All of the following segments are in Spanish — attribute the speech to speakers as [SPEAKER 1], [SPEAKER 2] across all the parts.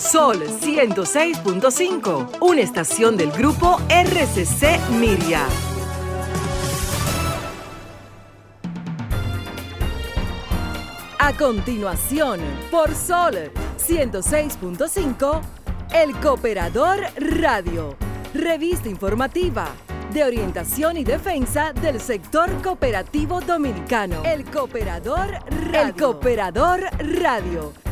[SPEAKER 1] Sol 106.5, una estación del grupo RCC Miria. A continuación, por Sol 106.5, El Cooperador Radio, revista informativa de orientación y defensa del sector cooperativo dominicano. El Cooperador Radio. El Cooperador Radio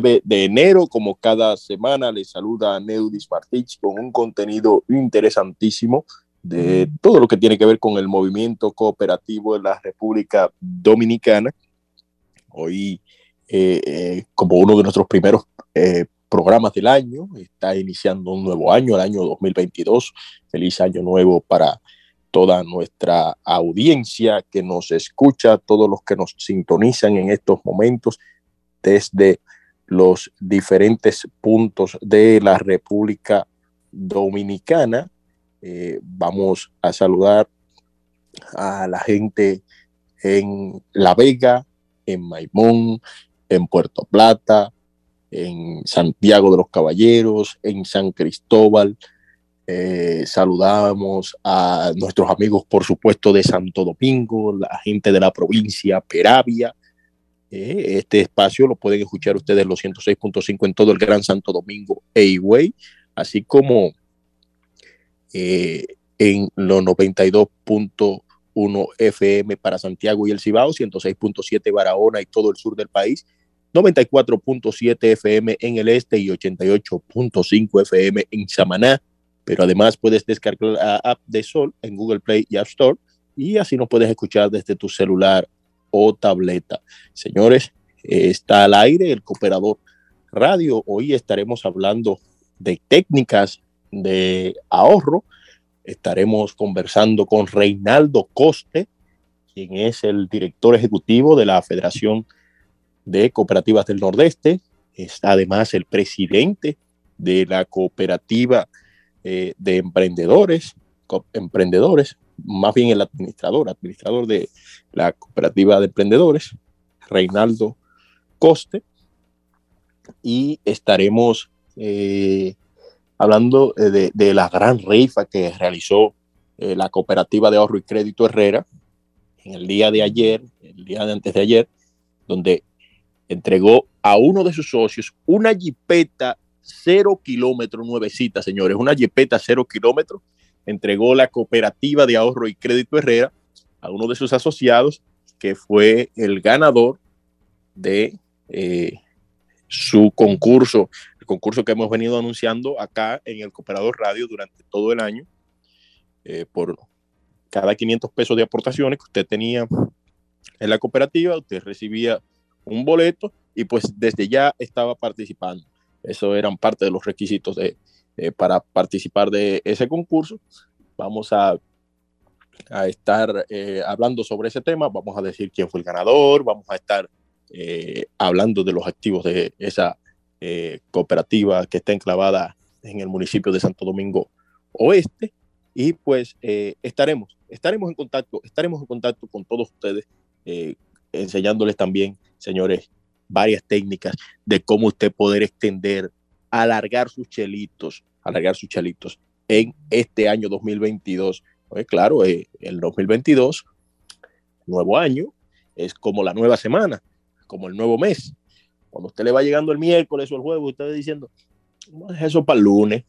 [SPEAKER 2] 9 de enero, como cada semana, les saluda Neudis Martich con un contenido interesantísimo de todo lo que tiene que ver con el movimiento cooperativo de la República Dominicana. Hoy, eh, eh, como uno de nuestros primeros eh, programas del año, está iniciando un nuevo año, el año 2022. Feliz año nuevo para toda nuestra audiencia que nos escucha, todos los que nos sintonizan en estos momentos desde los diferentes puntos de la República Dominicana. Eh, vamos a saludar a la gente en La Vega, en Maimón, en Puerto Plata, en Santiago de los Caballeros, en San Cristóbal. Eh, saludamos a nuestros amigos, por supuesto, de Santo Domingo, la gente de la provincia Peravia, eh, este espacio lo pueden escuchar ustedes los 106.5 en todo el Gran Santo Domingo e así como eh, en los 92.1 FM para Santiago y el Cibao, 106.7 Barahona y todo el sur del país, 94.7 FM en el este y 88.5 FM en Samaná. Pero además puedes descargar la app de Sol en Google Play y App Store y así nos puedes escuchar desde tu celular o tableta. Señores, está al aire el Cooperador Radio. Hoy estaremos hablando de técnicas de ahorro. estaremos conversando con Reinaldo Coste, quien es el director ejecutivo de la Federación de Cooperativas del Nordeste, es además el presidente de la cooperativa eh, de emprendedores, emprendedores, más bien el administrador, administrador de la cooperativa de emprendedores, Reinaldo Coste, y estaremos eh, hablando eh, de, la gran rifa que realizó la cooperativa de ahorro y crédito Herrera en el día de ayer, el día de antes de ayer, donde entregó a uno de sus socios una jipeta cero kilómetros nuevecita, señores, una jipeta cero kilómetros. Entregó la cooperativa de ahorro y crédito Herrera a uno de sus asociados, que fue el ganador de eh, su concurso, el concurso que hemos venido anunciando acá en el Cooperador Radio durante todo el año, eh, por cada 500 pesos de aportaciones que usted tenía en la cooperativa, usted recibía un boleto y pues desde ya estaba participando. Eso eran parte de los requisitos de, para participar de ese concurso. Vamos a, a estar eh, hablando sobre ese tema, vamos a decir quién fue el ganador, vamos a estar eh, hablando de los activos de esa eh, cooperativa que está enclavada en el municipio de Santo Domingo Oeste. Y pues estaremos, estaremos en contacto, estaremos en contacto con todos ustedes, enseñándoles también, señores, varias técnicas de cómo usted poder extender, alargar sus chelitos, alargar sus chelitos en este año 2022. Pues claro, eh, el 2022, nuevo año, es como la nueva semana, como el nuevo mes. Cuando usted le va llegando el miércoles o el jueves, usted va diciendo, eso para el lunes.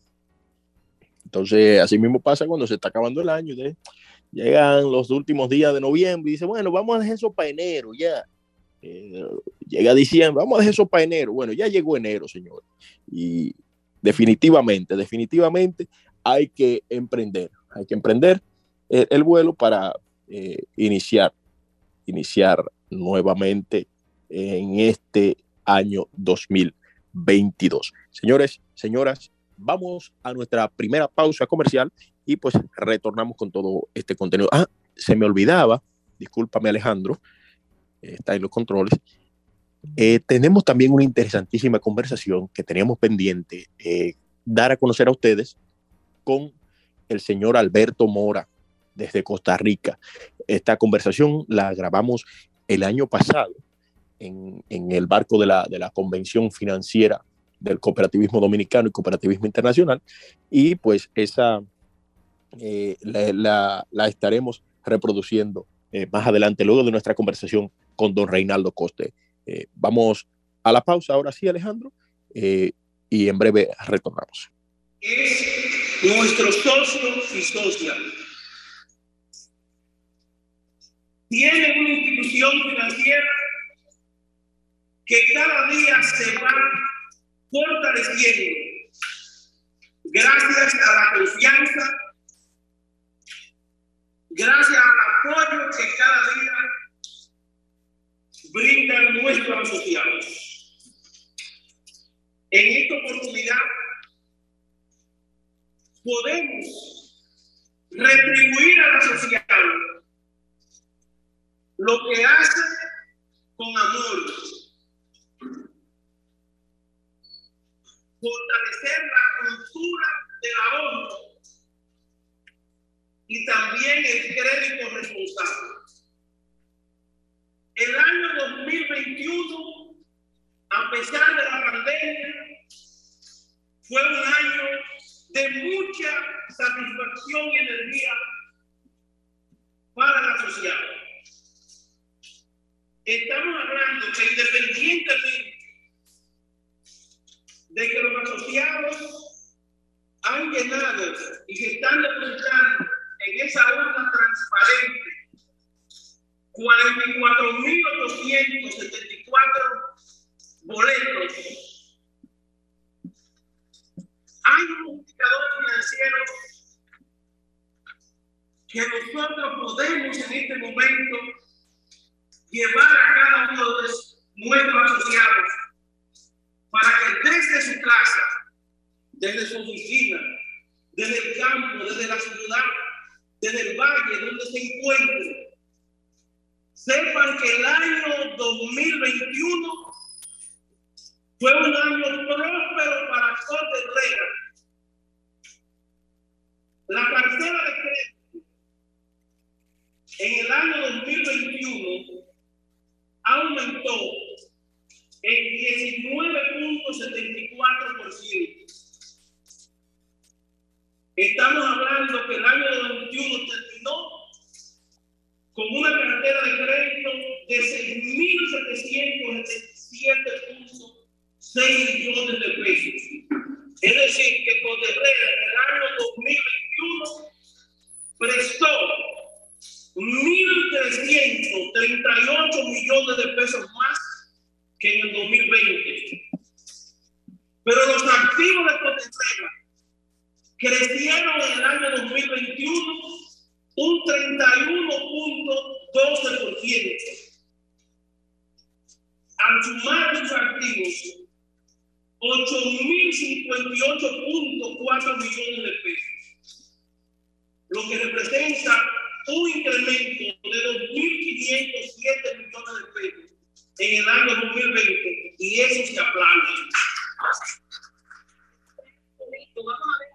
[SPEAKER 2] Entonces, así mismo pasa cuando se está acabando el año. Llegan los últimos días de noviembre y dice, bueno, vamos a dejar eso para enero ya. Eh, llega diciembre, vamos a dejar eso para enero. Bueno, ya llegó enero, señor. Y definitivamente, definitivamente hay que emprender, hay que emprender el, vuelo para eh, iniciar, iniciar nuevamente en este año 2022. Señores, señoras, vamos a nuestra primera pausa comercial y pues retornamos con todo este contenido. Ah, se me olvidaba, discúlpame Alejandro, está en los controles. Eh, tenemos también una interesantísima conversación que teníamos pendiente eh, dar a conocer a ustedes con el señor Alberto Mora desde Costa Rica. Esta conversación la grabamos el año pasado en, en el barco de la, de la Convención Financiera del Cooperativismo Dominicano y Cooperativismo Internacional y pues esa eh, la, la, estaremos reproduciendo más adelante, luego de nuestra conversación con don Reinaldo Coste. Eh, vamos a la pausa ahora sí, Alejandro, eh, y en breve retornamos.
[SPEAKER 3] Es nuestro socio y socia. Tiene una institución financiera que cada día se va fortaleciendo gracias a la confianza, gracias al apoyo que cada día brindan nuestros asociados. En esta oportunidad podemos retribuir al asociado lo que hace con amor, fortalecer la cultura del ahorro y también el crédito responsable. El año 2021, a pesar de la pandemia, fue un año de mucha satisfacción y energía para la sociedad. Estamos hablando que independientemente de que los asociados han llenado y que están depositando en esa urna transparente 44.874 boletos. Hay un indicador financiero que nosotros podemos en este momento llevar a cada uno de nuestros asociados para que desde su casa, desde su oficina, desde el campo, desde la ciudad, desde el valle donde se encuentren, sepan que el año 2021 fue un año próspero para Cote Herrera. La parcela de crédito en el año 2021 aumentó en 19.74%. Estamos hablando que el año 2021 terminó con una cartera de crédito de 6.777.6 millones de pesos. Es decir, que Coderrera en el año 2021 prestó 1.338 millones de pesos más que en el 2020. Pero los activos de Coderrera crecieron en el año 2021 un 31.12%. Al sumar los activos, 8.058.4 millones de pesos, lo que representa un incremento de 2.507 millones de pesos en el año 2020 y eso se aplaude.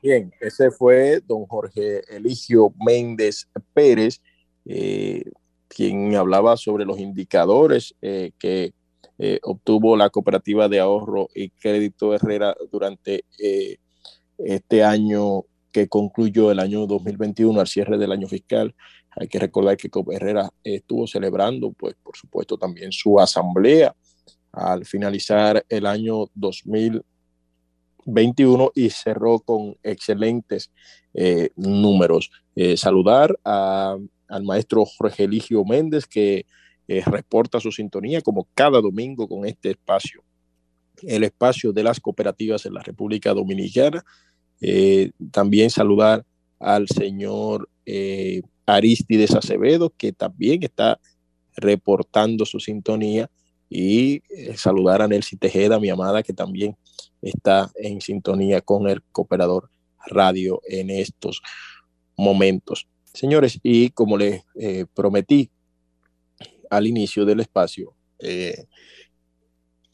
[SPEAKER 2] Bien, ese fue don Jorge Eligio Méndez Pérez, eh, quien hablaba sobre los indicadores eh, que eh, obtuvo la cooperativa de ahorro y crédito Herrera durante este año que concluyó el año 2021 al cierre del año fiscal. Hay que recordar que Herrera estuvo celebrando, pues por supuesto, también su asamblea al finalizar el año 2021 21 y cerró con excelentes eh, números. Eh, saludar al maestro Jorge Eligio Méndez que eh, reporta su sintonía como cada domingo con este espacio, el espacio de las cooperativas en la República Dominicana. también saludar al señor Aristides Acevedo que también está reportando su sintonía y saludar a Nelcy Tejeda, mi amada, que también está en sintonía con el Cooperador Radio en estos momentos. Señores, y como les eh, prometí al inicio del espacio, eh,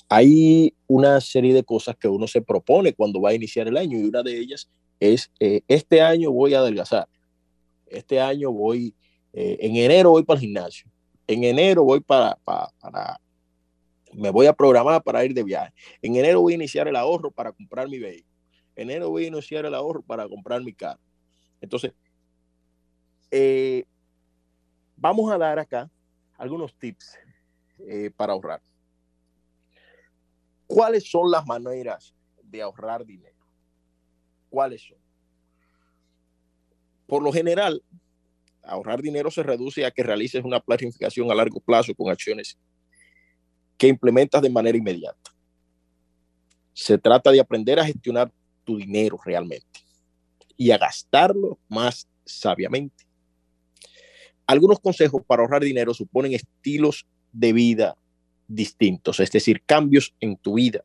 [SPEAKER 2] hay una serie de cosas que uno se propone cuando va a iniciar el año y una de ellas es, eh, este año voy a adelgazar, este año voy, en enero voy para el gimnasio, en enero voy para, para me voy a programar para ir de viaje. En enero voy a iniciar el ahorro para comprar mi vehículo. En enero voy a iniciar el ahorro para comprar mi carro. Entonces, eh, vamos a dar acá algunos tips eh, para ahorrar. ¿Cuáles son las maneras de ahorrar dinero? ¿Cuáles son? Por lo general, ahorrar dinero se reduce a que realices una planificación a largo plazo con acciones que implementas de manera inmediata. Se trata de aprender a gestionar tu dinero realmente y a gastarlo más sabiamente. Algunos consejos para ahorrar dinero suponen estilos de vida distintos, es decir, cambios en tu vida.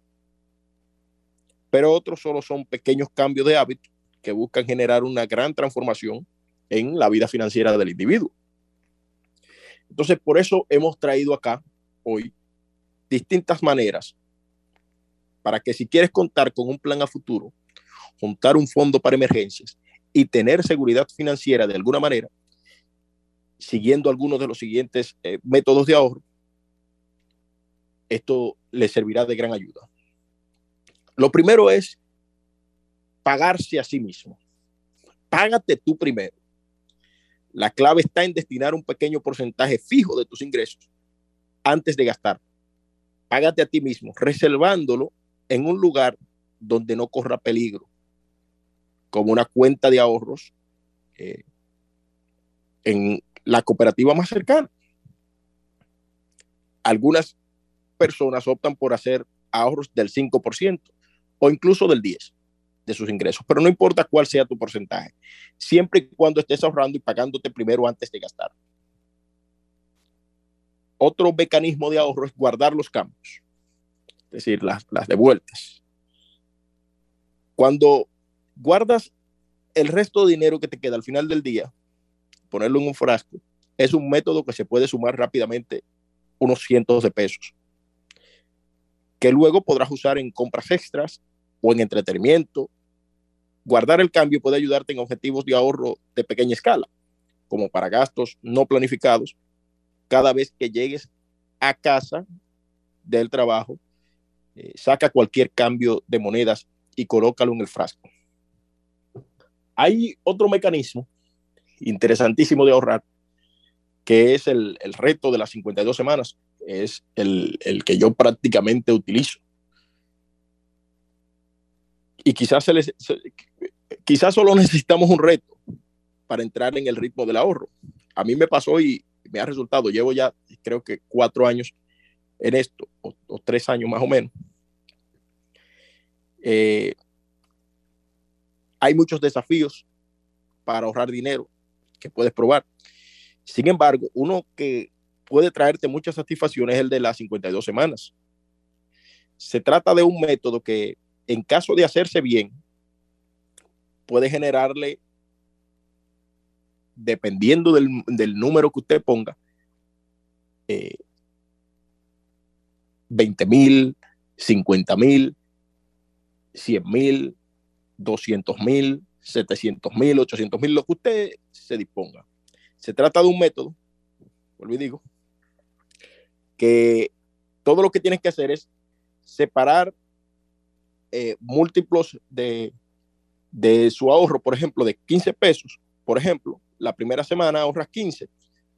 [SPEAKER 2] Pero otros solo son pequeños cambios de hábito que buscan generar una gran transformación en la vida financiera del individuo. Entonces, por eso hemos traído acá hoy distintas maneras para que si quieres contar con un plan a futuro, juntar un fondo para emergencias y tener seguridad financiera de alguna manera, siguiendo algunos de los siguientes eh, métodos de ahorro, esto le servirá de gran ayuda. Lo primero es pagarse a sí mismo. Págate tú primero. La clave está en destinar un pequeño porcentaje fijo de tus ingresos antes de gastar págate a ti mismo, reservándolo en un lugar donde no corra peligro, como una cuenta de ahorros eh, en la cooperativa más cercana. Algunas personas optan por hacer ahorros del 5% o incluso del 10% de sus ingresos, pero no importa cuál sea tu porcentaje, siempre y cuando estés ahorrando y pagándote primero antes de gastar. Otro mecanismo de ahorro es guardar los cambios, es decir, las, las devueltas. Cuando guardas el resto de dinero que te queda al final del día, ponerlo en un frasco, es un método que se puede sumar rápidamente unos cientos de pesos, que luego podrás usar en compras extras o en entretenimiento. Guardar el cambio puede ayudarte en objetivos de ahorro de pequeña escala, como para gastos no planificados, cada vez que llegues a casa del trabajo, eh, saca cualquier cambio de monedas y colócalo en el frasco. Hay otro mecanismo interesantísimo de ahorrar, que es el, el reto de las 52 semanas, es el, el, que yo prácticamente utilizo. Y quizás, se les, quizás solo necesitamos un reto para entrar en el ritmo del ahorro. A mí me pasó y me ha resultado, llevo ya creo que cuatro años en esto, o, tres años más o menos. Eh, hay muchos desafíos para ahorrar dinero que puedes probar. Sin embargo, uno que puede traerte muchas satisfacciones es el de las 52 semanas. Se trata de un método que, en caso de hacerse bien, puede generarle, dependiendo del, del número que usted ponga, eh, 20 mil, 50 mil, 100 mil, 200 mil, 700 mil, 800 mil, lo que usted se disponga. Se trata de un método, vuelvo y digo, que todo lo que tienes que hacer es separar eh, múltiplos de, de su ahorro, por ejemplo, de 15 pesos. Por ejemplo, la primera semana ahorras 15,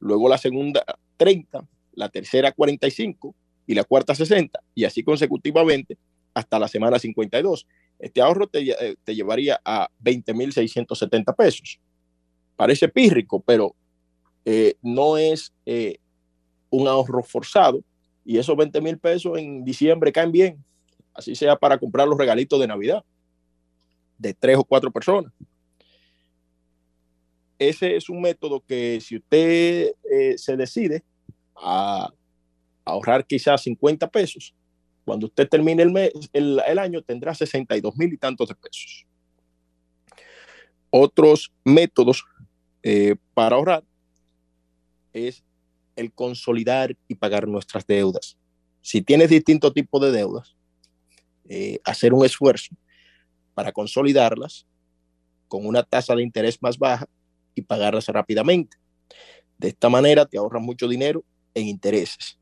[SPEAKER 2] luego la segunda 30, la tercera 45 y la cuarta 60, y así consecutivamente hasta la semana 52. Este ahorro te, eh, te llevaría a 20.670 pesos. Parece pírrico, pero eh, no es eh, un ahorro forzado y esos 20 mil pesos en diciembre caen bien, así sea para comprar los regalitos de Navidad de tres o cuatro personas. Ese es un método que si usted eh, se decide a ahorrar quizás 50 pesos, cuando usted termine el, año tendrá 62 mil y tantos de pesos. Otros métodos eh, para ahorrar es el consolidar y pagar nuestras deudas. Si tienes distintos tipos de deudas, eh, hacer un esfuerzo para consolidarlas con una tasa de interés más baja y pagarlas rápidamente. De esta manera te ahorras mucho dinero en intereses.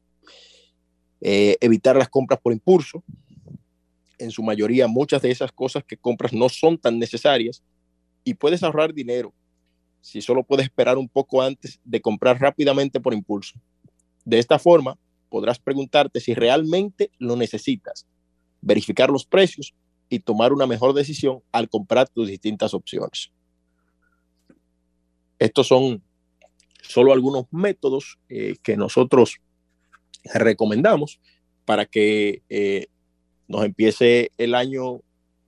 [SPEAKER 2] Eh, evitar las compras por impulso. En su mayoría, muchas de esas cosas que compras no son tan necesarias y puedes ahorrar dinero si solo puedes esperar un poco antes de comprar rápidamente por impulso. De esta forma, podrás preguntarte si realmente lo necesitas, verificar los precios y tomar una mejor decisión al comprar tus distintas opciones. Estos son solo algunos métodos eh, que nosotros recomendamos para que eh, nos empiece el año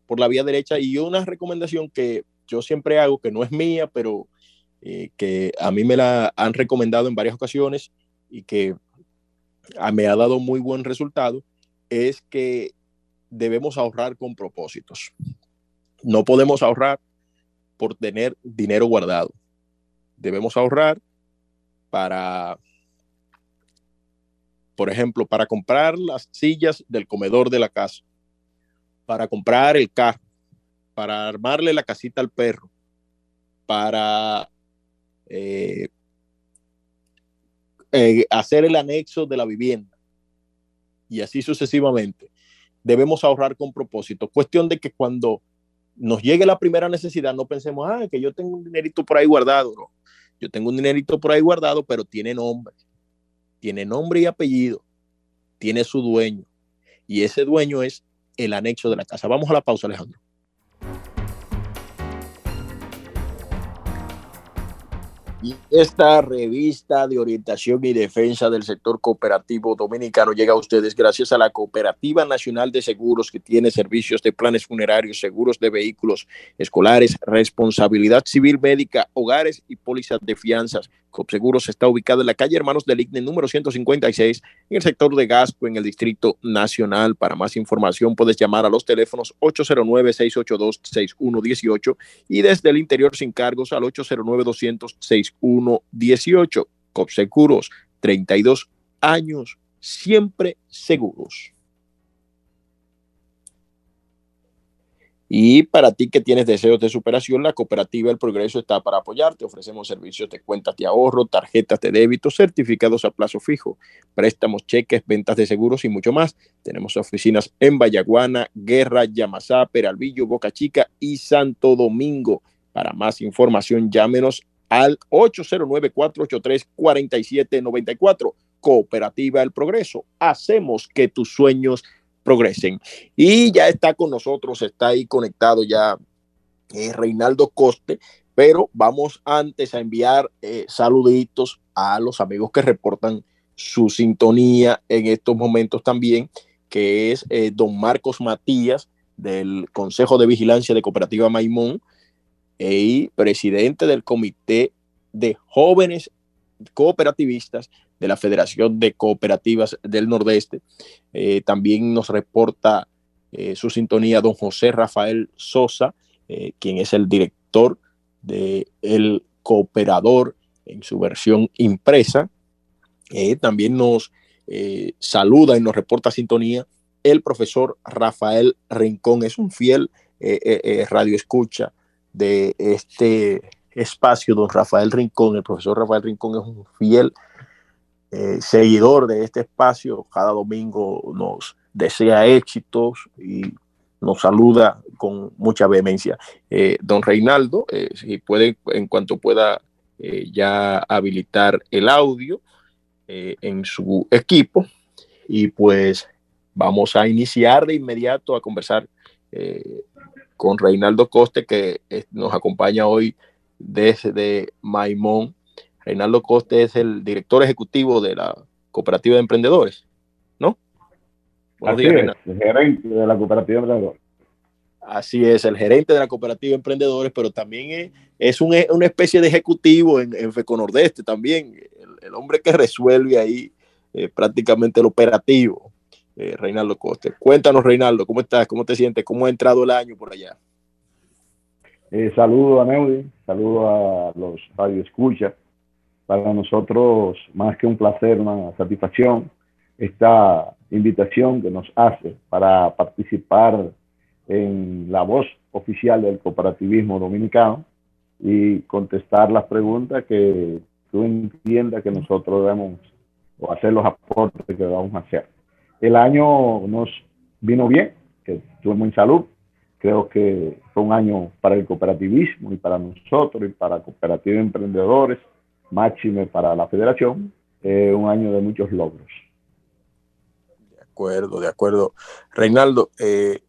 [SPEAKER 2] por la vía derecha y una recomendación que yo siempre hago, que no es mía, pero eh, que a mí me la han recomendado en varias ocasiones y que a, me ha dado muy buen resultado, es que debemos ahorrar con propósitos. No podemos ahorrar por tener dinero guardado. Debemos ahorrar para, por ejemplo, para comprar las sillas del comedor de la casa, para comprar el carro, para armarle la casita al perro, para eh, eh, hacer el anexo de la vivienda y así sucesivamente. Debemos ahorrar con propósito. Cuestión de que cuando nos llegue la primera necesidad no pensemos, ah, que yo tengo un dinerito por ahí guardado. No. Yo tengo un dinerito por ahí guardado, pero tiene nombre. Tiene nombre y apellido. Tiene su dueño. Y ese dueño es el anexo de la casa. Vamos a la pausa, Alejandro. Y esta revista de orientación y defensa del sector cooperativo dominicano llega a ustedes gracias a la Cooperativa Nacional de Seguros que tiene servicios de planes funerarios, seguros de vehículos escolares, responsabilidad civil médica, hogares y pólizas de fianzas. Copseguros está ubicado en la calle Hermanos del Igne número 156 en el sector de Gasco en el Distrito Nacional. Para más información puedes llamar a los teléfonos 809-682-6118 y desde el interior sin cargos al 809-200-6118. Copseguros, 32 años, siempre seguros. Y para ti que tienes deseos de superación, la cooperativa El Progreso está para apoyarte. Ofrecemos servicios de cuentas de ahorro, tarjetas de débito, certificados a plazo fijo, préstamos, cheques, ventas de seguros y mucho más. Tenemos oficinas en Vallaguana, Guerra, Yamasá, Peralvillo, Boca Chica y Santo Domingo. Para más información, llámenos al 809-483-4794. Cooperativa El Progreso. Hacemos que tus sueños progresen. Y ya está con nosotros, está ahí conectado ya eh, Reinaldo Coste, pero vamos antes a enviar eh, saluditos a los amigos que reportan su sintonía en estos momentos también, que es eh, don Marcos Matías del Consejo de Vigilancia de Cooperativa Maimón y presidente del Comité de Jóvenes Cooperativistas de la Federación de Cooperativas del Nordeste. Eh, también nos reporta eh, su sintonía don José Rafael Sosa, eh, quien es el director de El Cooperador en su versión impresa. también nos saluda y nos reporta sintonía el profesor Rafael Rincón. Es un fiel radio escucha de este espacio, don Rafael Rincón. El profesor Rafael Rincón es un fiel eh, seguidor de este espacio, cada domingo nos desea éxitos y nos saluda con mucha vehemencia. Eh, don Reinaldo, eh, si puede, en cuanto pueda ya habilitar el audio en su equipo, y pues vamos a iniciar de inmediato a conversar con Reinaldo Coste, que nos acompaña hoy desde Maimón, Reinaldo Coste es el director ejecutivo de la Cooperativa de Emprendedores, ¿no?
[SPEAKER 4] Así es, el gerente de la Cooperativa de Emprendedores.
[SPEAKER 2] Así es, el gerente de la Cooperativa de Emprendedores, pero también es, una especie de ejecutivo en, en Nordeste también, el, hombre que resuelve ahí eh, prácticamente el operativo, eh, Reinaldo Coste. Cuéntanos, Reinaldo, ¿cómo estás? ¿Cómo te sientes? ¿Cómo ha entrado el año por allá?
[SPEAKER 4] Eh, saludo a Neudi, saludo a los radioescuchas para nosotros más que un placer, una satisfacción, esta invitación que nos hace para participar en la voz oficial del cooperativismo dominicano y contestar las preguntas que tú entiendas que nosotros debemos o hacer los aportes que vamos a hacer. El año nos vino bien, que tuvimos en salud. Creo que fue un año para el cooperativismo y para nosotros y para cooperativos emprendedores máxime para la federación, un año de muchos logros.
[SPEAKER 2] De acuerdo, de acuerdo. Reinaldo, eh,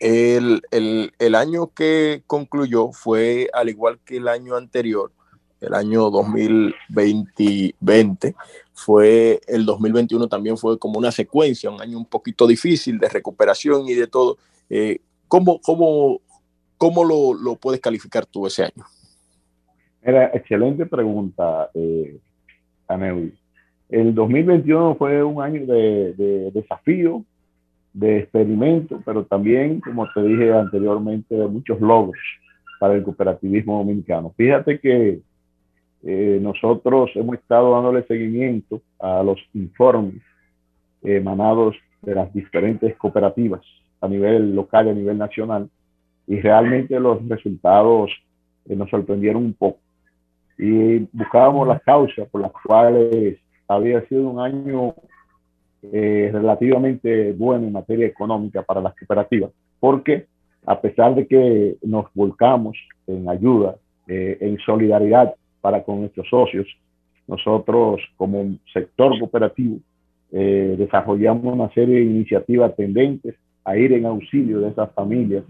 [SPEAKER 2] el, el, año que concluyó fue al igual que el año anterior, el año 2020, fue el 2021 también fue como una secuencia, un año un poquito difícil de recuperación y de todo. Eh, ¿Cómo, cómo, cómo lo, lo puedes calificar tú ese año?
[SPEAKER 4] Era excelente pregunta, eh, El 2021 fue un año de, desafío, de experimento, pero también, como te dije anteriormente, de muchos logros para el cooperativismo dominicano. Fíjate que eh, nosotros hemos estado dándole seguimiento a los informes emanados de las diferentes cooperativas a nivel local y a nivel nacional, y realmente los resultados eh, nos sorprendieron un poco. Y buscábamos las causas por las cuales había sido un año eh, relativamente bueno en materia económica para las cooperativas, porque a pesar de que nos volcamos en ayuda, eh, en solidaridad para con nuestros socios, nosotros como sector cooperativo eh, desarrollamos una serie de iniciativas tendentes a ir en auxilio de esas familias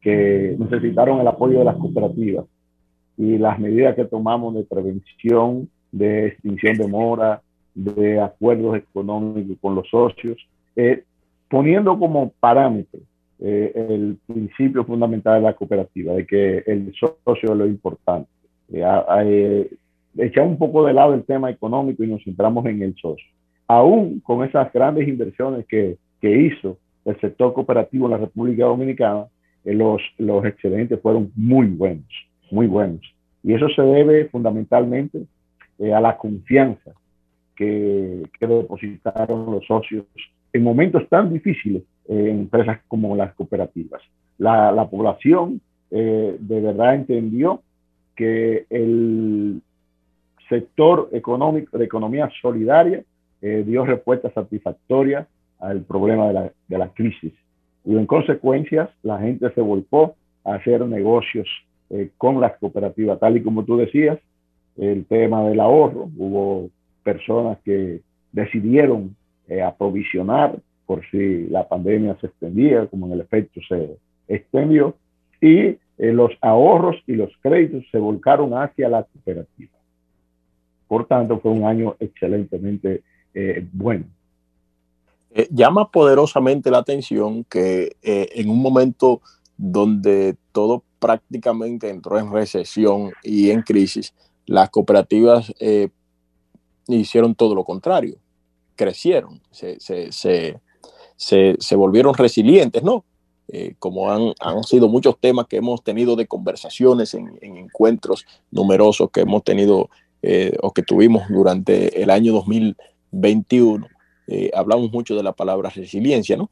[SPEAKER 4] que necesitaron el apoyo de las cooperativas y las medidas que tomamos de prevención, de extinción de mora, de acuerdos económicos con los socios, eh, poniendo como parámetro eh, el principio fundamental de la cooperativa, de que el socio es lo importante. Eh, echar un poco de lado el tema económico y nos centramos en el socio. Aún con esas grandes inversiones que, que hizo el sector cooperativo en la República Dominicana, eh, los, los excedentes fueron muy buenos, muy buenos. Y eso se debe fundamentalmente eh, a la confianza que, que, depositaron los socios en momentos tan difíciles en empresas como las cooperativas. La, la población eh, de verdad entendió que el sector económico de economía solidaria dio respuesta satisfactoria al problema de la, de la crisis. Y en consecuencia la gente se volcó a hacer negocios eh, con las cooperativas, tal y como tú decías, el tema del ahorro, hubo personas que decidieron eh, aprovisionar por si la pandemia se extendía, como en el efecto se extendió, y eh, los ahorros y los créditos se volcaron hacia la cooperativa. Por tanto, fue un año excelentemente bueno.
[SPEAKER 2] Eh, llama poderosamente la atención que eh, en un momento donde todo prácticamente entró en recesión y en crisis, las cooperativas eh, hicieron todo lo contrario, crecieron, se, se, se, se volvieron resilientes, ¿no? Como han, han, sido muchos temas que hemos tenido de conversaciones en, en encuentros numerosos que hemos tenido o que tuvimos durante el año 2021 eh, hablamos mucho de la palabra resiliencia, ¿no?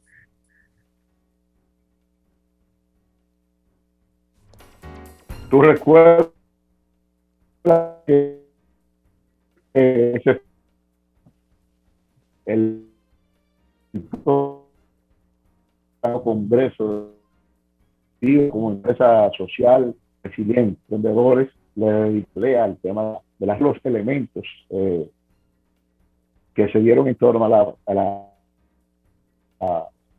[SPEAKER 4] ¿Tú recuerdas que ese el congreso como empresa social resiliente, vendedores, le dediqué al tema de los elementos eh, que se dieron en torno a la,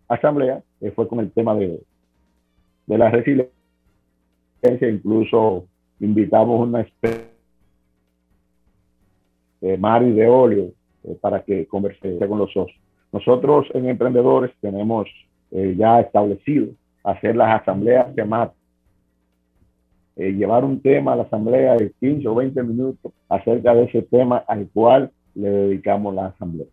[SPEAKER 4] asamblea que fue con el tema de, de la resiliencia. Incluso invitamos una especie de Mari de eh, para que converse con los socios. Nosotros en Emprendedores tenemos eh, ya establecido hacer las asambleas temáticas. Eh, llevar un tema a la asamblea de 15 o 20 minutos acerca de ese tema al cual le dedicamos la asamblea.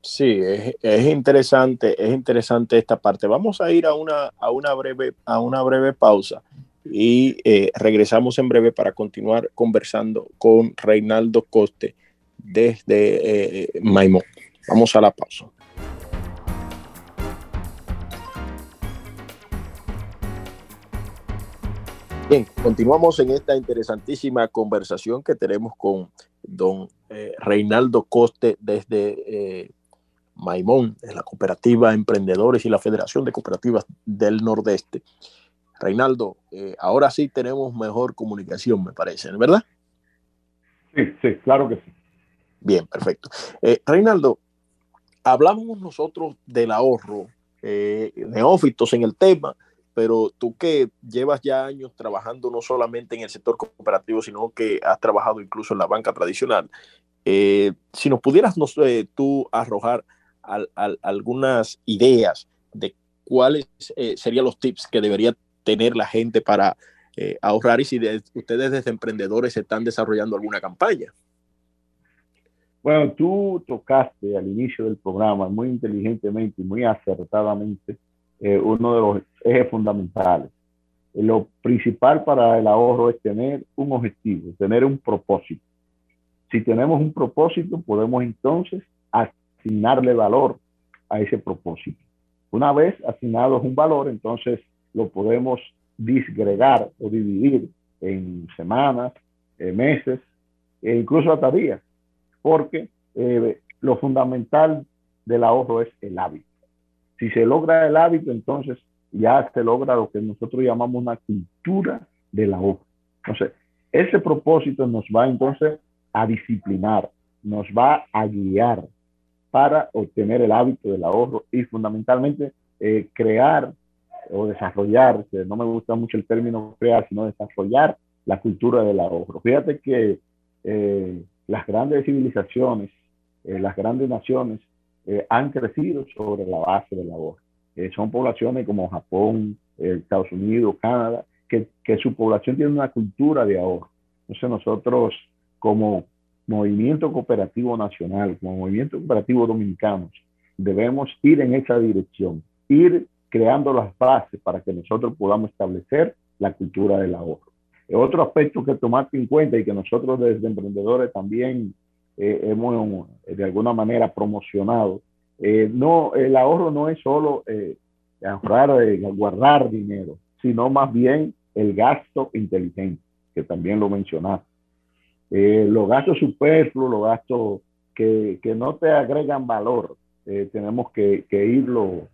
[SPEAKER 2] Sí, es, interesante, es interesante esta parte. Vamos a ir a una, a una, breve, a una breve pausa y eh, regresamos en breve para continuar conversando con Reinaldo Coste desde eh, Maimón. Vamos a la pausa. Bien, continuamos en esta interesantísima conversación que tenemos con don eh, Reinaldo Coste desde eh, Maimón, de la Cooperativa Emprendedores y la Federación de Cooperativas del Nordeste. Reinaldo, eh, ahora sí tenemos mejor comunicación, me parece, ¿verdad?
[SPEAKER 4] Sí, sí, claro que sí.
[SPEAKER 2] Bien, perfecto. Reinaldo, hablamos nosotros del ahorro, neófitos en el tema, pero tú que llevas ya años trabajando no solamente en el sector cooperativo, sino que has trabajado incluso en la banca tradicional, eh, si nos pudieras tú arrojar algunas ideas de cuáles eh, serían los tips que debería tener la gente para eh, ahorrar y si ustedes desde emprendedores están desarrollando alguna campaña.
[SPEAKER 4] Bueno, tú tocaste al inicio del programa muy inteligentemente y muy acertadamente eh, uno de los ejes fundamentales. Lo principal para el ahorro es tener un objetivo, tener un propósito. Si tenemos un propósito, podemos entonces asignarle valor a ese propósito. Una vez asignados un valor, entonces lo podemos disgregar o dividir en semanas, meses e incluso hasta días, porque eh, lo fundamental del ahorro es el hábito. Si se logra el hábito, entonces ya se logra lo que nosotros llamamos una cultura del ahorro. Entonces, ese propósito nos va entonces a disciplinar, nos va a guiar para obtener el hábito del ahorro y fundamentalmente eh, crear o desarrollar, no me gusta mucho el término crear, sino desarrollar la cultura del ahorro. Fíjate que eh, las grandes civilizaciones, eh, las grandes naciones eh, han crecido sobre la base del ahorro. son poblaciones como Japón, Estados Unidos, Canadá, que, que, su población tiene una cultura de ahorro. Entonces nosotros como movimiento cooperativo nacional, como movimiento cooperativo dominicano, debemos ir en esa dirección, ir creando las bases para que nosotros podamos establecer la cultura del ahorro. Otro aspecto que tomarte en cuenta y que nosotros desde emprendedores también eh, hemos de alguna manera promocionado, eh, no, el ahorro no es solo eh, ahorrar, guardar dinero, sino más bien el gasto inteligente, que también lo mencionaste. los gastos superfluos, los gastos que, que, no te agregan valor, tenemos que, que irlo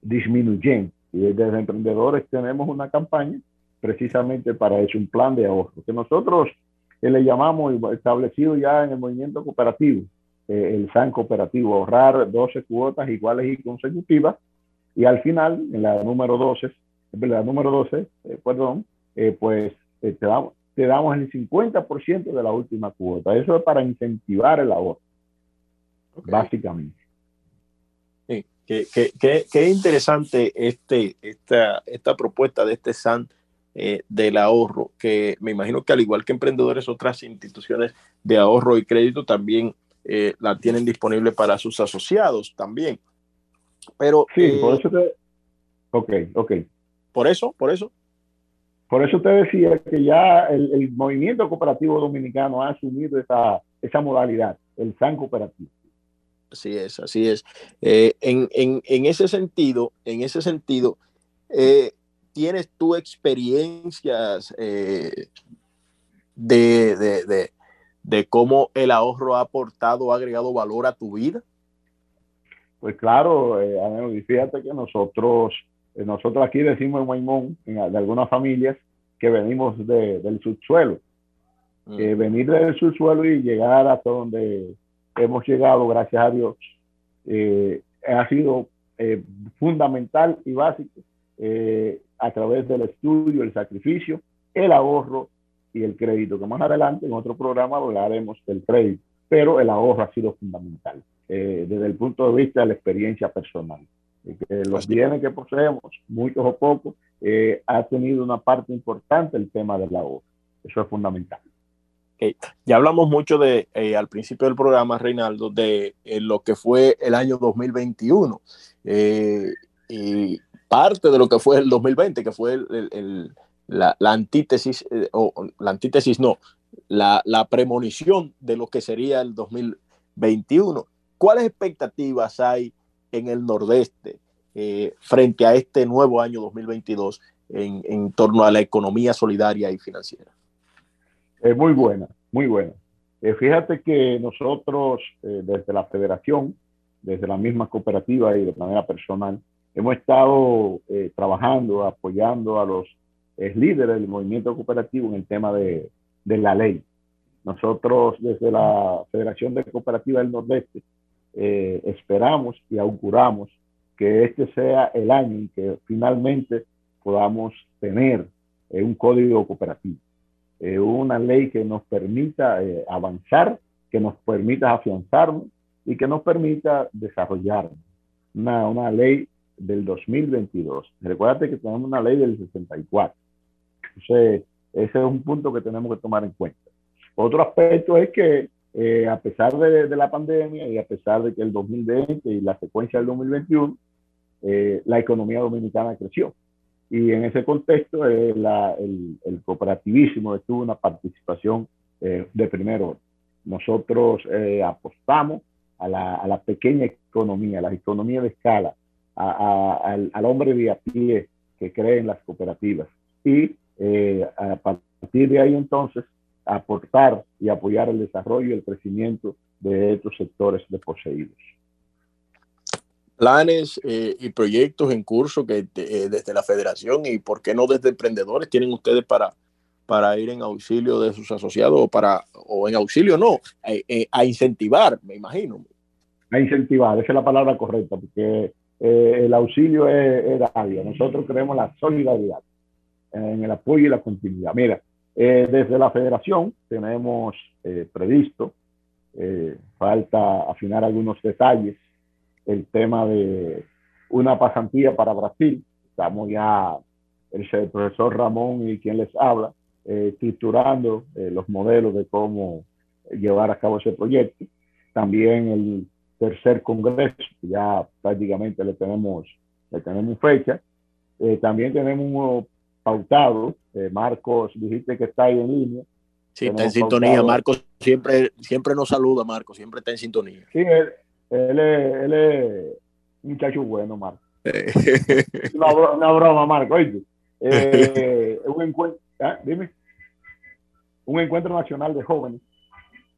[SPEAKER 4] disminuyendo. Y desde emprendedores tenemos una campaña precisamente para eso, un plan de ahorro, que nosotros eh, le llamamos establecido ya en el movimiento cooperativo, eh, el SAN cooperativo, ahorrar 12 cuotas iguales y consecutivas, y al final, en la número 12, la número 12, eh, perdón, pues te, damos, te damos el 50% de la última cuota. Eso es para incentivar el ahorro, básicamente.
[SPEAKER 2] Sí, qué, qué, qué, qué, interesante este, esta, esta propuesta de este SAN eh, del ahorro, que me imagino que al igual que emprendedores, otras instituciones de ahorro y crédito también eh, la tienen disponible para sus asociados también. Pero...
[SPEAKER 4] Sí, por eh, eso te... Ok, ok.
[SPEAKER 2] Por eso, por eso.
[SPEAKER 4] Por eso te decía que ya el, movimiento cooperativo dominicano ha asumido esa, esa modalidad, el SAN cooperativo.
[SPEAKER 2] Así es, así es. en, en, en, ese sentido, en ese sentido, eh, ¿Tienes tú experiencias eh, de, de, cómo el ahorro ha aportado, ha agregado valor a tu vida?
[SPEAKER 4] Pues claro, eh, fíjate que nosotros, eh, nosotros aquí decimos en Maimón, de algunas familias, que venimos del subsuelo. Mm. venir del subsuelo y llegar hasta donde hemos llegado, gracias a Dios, ha sido fundamental y básico a través del estudio, el sacrificio, el ahorro y el crédito, que más adelante en otro programa hablaremos del crédito, pero el ahorro ha sido fundamental eh, desde el punto de vista de la experiencia personal. Que los bienes que poseemos, muchos o pocos, eh, ha tenido una parte importante el tema del ahorro. Eso es fundamental.
[SPEAKER 2] Ya hablamos mucho de, eh, al principio del programa, Reinaldo, de lo que fue el año 2021. y parte de lo que fue el 2020, que fue el, la, antítesis, eh, o la antítesis no, la, premonición de lo que sería el 2021. ¿Cuáles expectativas hay en el Nordeste eh, frente a este nuevo año 2022 en, en torno a la economía solidaria y financiera?
[SPEAKER 4] Es muy buena, muy buena. Eh, fíjate que nosotros desde la federación, desde la misma cooperativa y de manera personal, hemos estado eh, trabajando, apoyando a los eh, líderes del movimiento cooperativo en el tema de, de, la ley. Nosotros desde la Federación de Cooperativas del Nordeste eh, esperamos y auguramos que este sea el año en que finalmente podamos tener un código cooperativo, una ley que nos permita avanzar, que nos permita afianzarnos y que nos permita desarrollarnos. Una, una ley del 2022. Recuérdate que tenemos una ley del 64. Entonces, ese es un punto que tenemos que tomar en cuenta. Otro aspecto es que eh, a pesar de, la pandemia y a pesar de que el 2020 y la secuencia del 2021, eh, la economía dominicana creció. Y en ese contexto, eh, el, cooperativismo tuvo una participación de primero. Nosotros apostamos a la, a la pequeña economía, a la economía de escala, al, hombre de a pie que cree en las cooperativas. Y eh, a partir de ahí entonces aportar y apoyar el desarrollo y el crecimiento de estos sectores desposeídos.
[SPEAKER 2] Planes eh, y proyectos en curso que eh, desde la federación y por qué no desde emprendedores tienen ustedes para, para ir en auxilio de sus asociados o para o en auxilio no a incentivar me imagino
[SPEAKER 4] a incentivar esa es la palabra correcta porque eh, el auxilio es, es Nosotros creemos la solidaridad en el apoyo y la continuidad. Mira, eh, desde la federación tenemos eh, previsto, falta afinar algunos detalles, el tema de una pasantía para Brasil. Estamos ya, el, profesor Ramón y quien les habla, estructurando los modelos de cómo llevar a cabo ese proyecto. También el tercer congreso, ya prácticamente le tenemos, le tenemos fecha. Eh, también tenemos uno pautado, eh, Marcos, dijiste que está ahí en línea.
[SPEAKER 2] Sí, está en sintonía, Marcos siempre, siempre nos saluda, Marcos, siempre está en sintonía.
[SPEAKER 4] Sí, él, él, es, un muchacho bueno, Marcos. una, broma, Marcos, eh, un encuentro, ¿ah? dime, un encuentro nacional de jóvenes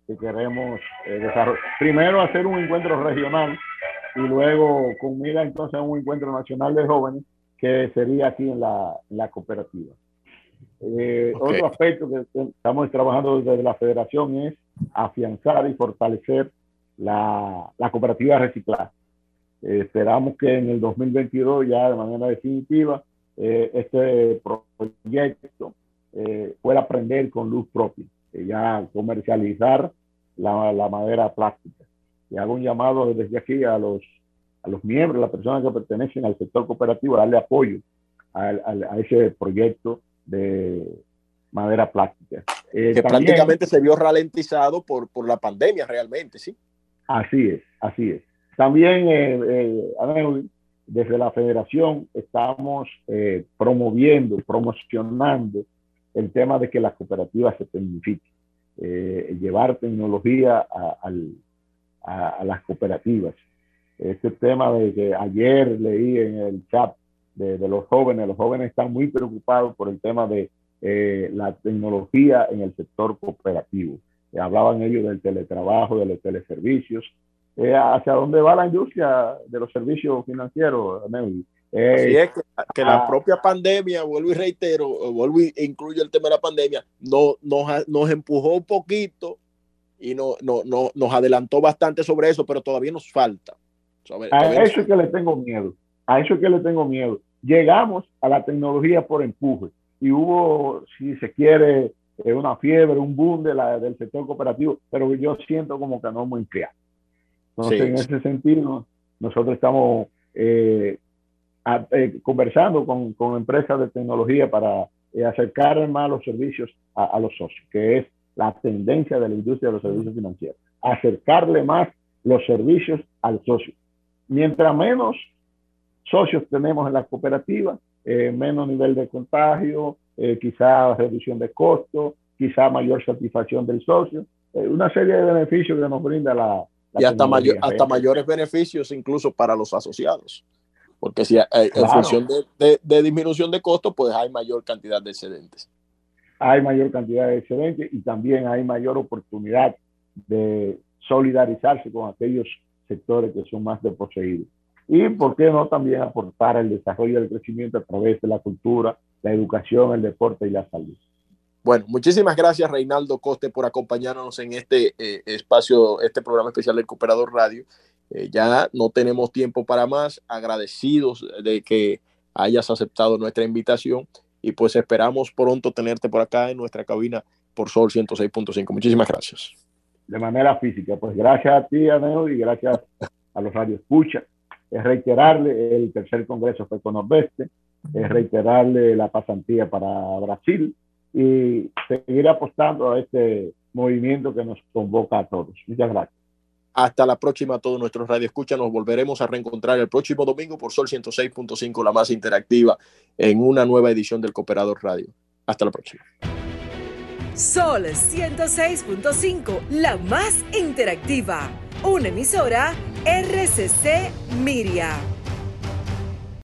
[SPEAKER 4] que queremos eh, desarrollar. Primero hacer un encuentro regional y luego con mira entonces un encuentro nacional de jóvenes que sería aquí en la, la cooperativa. Eh, otro aspecto que estamos trabajando desde la federación es afianzar y fortalecer la, la cooperativa reciclar. Eh, esperamos que en el 2022 ya de manera definitiva este proyecto pueda aprender con luz propia, ya comercializar la, madera plástica. Y hago un llamado desde aquí a los, a los miembros, las personas que pertenecen al sector cooperativo, a darle apoyo a, ese proyecto de madera plástica.
[SPEAKER 2] Eh, que prácticamente se vio ralentizado por, por la pandemia realmente, ¿sí?
[SPEAKER 4] Así es, así es. También, eh, eh desde la federación estamos eh, promoviendo, promocionando el tema de que las cooperativas se tecnifiquen. Eh, llevar tecnología a, las cooperativas. Este tema de que ayer leí en el chat de, los jóvenes, los jóvenes están muy preocupados por el tema de eh, la tecnología en el sector cooperativo. Eh, hablaban ellos del teletrabajo, de los teleservicios. ¿Hacia dónde va la industria de los servicios financieros,
[SPEAKER 2] eh, es que, la ah. propia pandemia, vuelvo y reitero, vuelvo y incluyo el tema de la pandemia, no, nos, nos empujó un poquito y no, no, no, nos adelantó bastante sobre eso, pero todavía nos falta.
[SPEAKER 4] a eso es que le tengo miedo, a eso es que le tengo miedo. Llegamos a la tecnología por empuje y hubo, si se quiere, eh, una fiebre, un boom de la, del sector cooperativo, pero yo siento como que no muy claro. Entonces, en ese sentido, nosotros estamos eh, eh, conversando con, con, empresas de tecnología para eh, acercar más los servicios a, los socios, que es la tendencia de la industria de los servicios financieros, acercarle más los servicios al socio. Mientras menos socios tenemos en la cooperativa, eh, menos nivel de contagio, quizá reducción de costos, quizá mayor satisfacción del socio, una serie de beneficios que nos brinda la...
[SPEAKER 2] y hasta, mayor, hasta mayores beneficios incluso para los asociados porque si hay, eh, en función de, de, disminución de costos, pues hay mayor cantidad de excedentes.
[SPEAKER 4] Hay mayor cantidad de excedentes y también hay mayor oportunidad de solidarizarse con aquellos sectores que son más desposeídos. Y por qué no también aportar el desarrollo y el crecimiento a través de la cultura, la educación, el deporte y la salud.
[SPEAKER 2] Bueno, muchísimas gracias Reinaldo Coste por acompañarnos en este eh, espacio, este programa especial del Cooperador Radio. Eh, ya no tenemos tiempo para más, agradecidos de que hayas aceptado nuestra invitación y pues esperamos pronto tenerte por acá en nuestra cabina por Sol 106.5. Muchísimas gracias.
[SPEAKER 4] De manera física, pues gracias a ti, Aneo, y gracias a los Radio Escucha. Es reiterarle el tercer congreso fue con Nordeste, es reiterarle la pasantía para Brasil y seguir apostando a este movimiento que nos convoca a todos. Muchas gracias.
[SPEAKER 2] Hasta la próxima a todos nuestros Escucha. Nos volveremos a reencontrar el próximo domingo por Sol 106.5, la más interactiva, en una nueva edición del Cooperador Radio. Hasta la próxima.
[SPEAKER 1] Sol 106.5, la más interactiva. Una emisora RCC Miria.